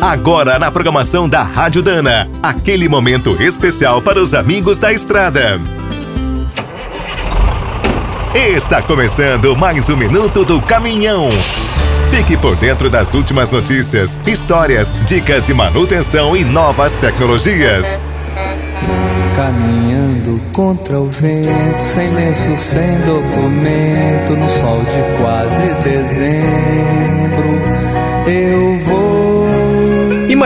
Agora na programação da Rádio Dana, aquele momento especial para os amigos da estrada. Está começando mais um minuto do caminhão. Fique por dentro das últimas notícias, histórias, dicas de manutenção e novas tecnologias. Caminhando contra o vento, sem lenço, sem documento, no sol de quase dezembro,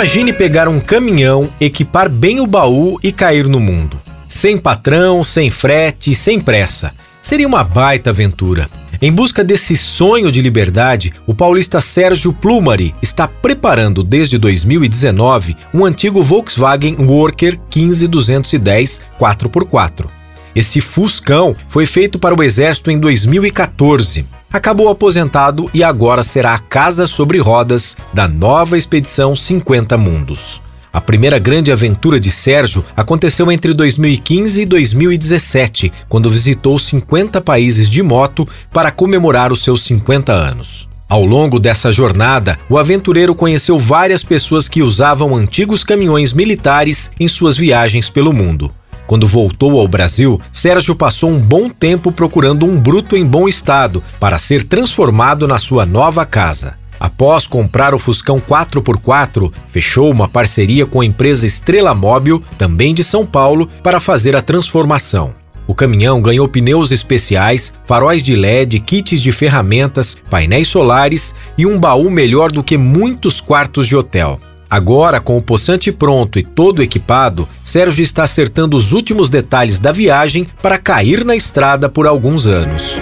Imagine pegar um caminhão, equipar bem o baú e cair no mundo. Sem patrão, sem frete, sem pressa. Seria uma baita aventura. Em busca desse sonho de liberdade, o paulista Sérgio Plumari está preparando desde 2019 um antigo Volkswagen Worker 15210 4x4. Esse Fuscão foi feito para o Exército em 2014. Acabou aposentado e agora será a casa sobre rodas da nova expedição 50 Mundos. A primeira grande aventura de Sérgio aconteceu entre 2015 e 2017, quando visitou 50 países de moto para comemorar os seus 50 anos. Ao longo dessa jornada, o aventureiro conheceu várias pessoas que usavam antigos caminhões militares em suas viagens pelo mundo. Quando voltou ao Brasil, Sérgio passou um bom tempo procurando um bruto em bom estado para ser transformado na sua nova casa. Após comprar o Fuscão 4x4, fechou uma parceria com a empresa Estrela Móvel, também de São Paulo, para fazer a transformação. O caminhão ganhou pneus especiais, faróis de LED, kits de ferramentas, painéis solares e um baú melhor do que muitos quartos de hotel. Agora, com o poçante pronto e todo equipado, Sérgio está acertando os últimos detalhes da viagem para cair na estrada por alguns anos.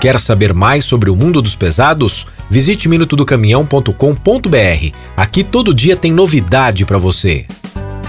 Quer saber mais sobre o mundo dos pesados? Visite minutodocaminhão.com.br. Aqui todo dia tem novidade para você.